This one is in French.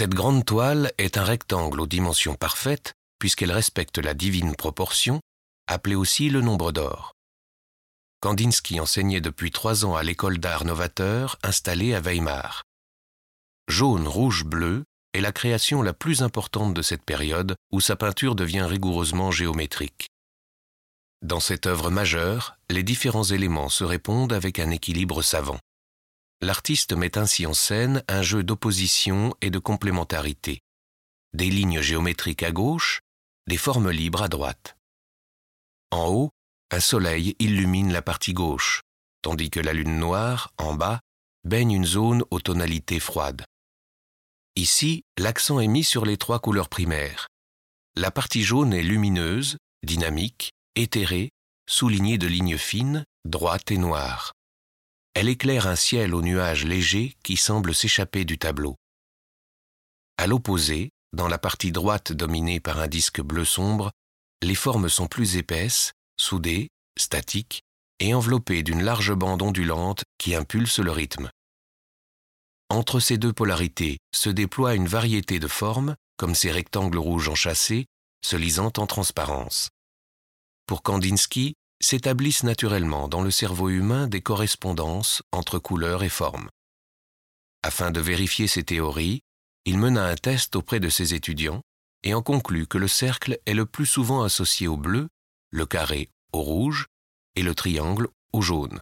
Cette grande toile est un rectangle aux dimensions parfaites puisqu'elle respecte la divine proportion, appelée aussi le nombre d'or. Kandinsky enseignait depuis trois ans à l'école d'art novateur installée à Weimar. Jaune, rouge, bleu est la création la plus importante de cette période où sa peinture devient rigoureusement géométrique. Dans cette œuvre majeure, les différents éléments se répondent avec un équilibre savant. L'artiste met ainsi en scène un jeu d'opposition et de complémentarité. Des lignes géométriques à gauche, des formes libres à droite. En haut, un soleil illumine la partie gauche, tandis que la lune noire, en bas, baigne une zone aux tonalités froides. Ici, l'accent est mis sur les trois couleurs primaires. La partie jaune est lumineuse, dynamique, éthérée, soulignée de lignes fines, droites et noires. Elle éclaire un ciel aux nuages légers qui semblent s'échapper du tableau. À l'opposé, dans la partie droite dominée par un disque bleu sombre, les formes sont plus épaisses, soudées, statiques et enveloppées d'une large bande ondulante qui impulse le rythme. Entre ces deux polarités se déploie une variété de formes, comme ces rectangles rouges enchâssés, se lisant en transparence. Pour Kandinsky, s'établissent naturellement dans le cerveau humain des correspondances entre couleurs et formes. Afin de vérifier ces théories, il mena un test auprès de ses étudiants et en conclut que le cercle est le plus souvent associé au bleu, le carré au rouge et le triangle au jaune.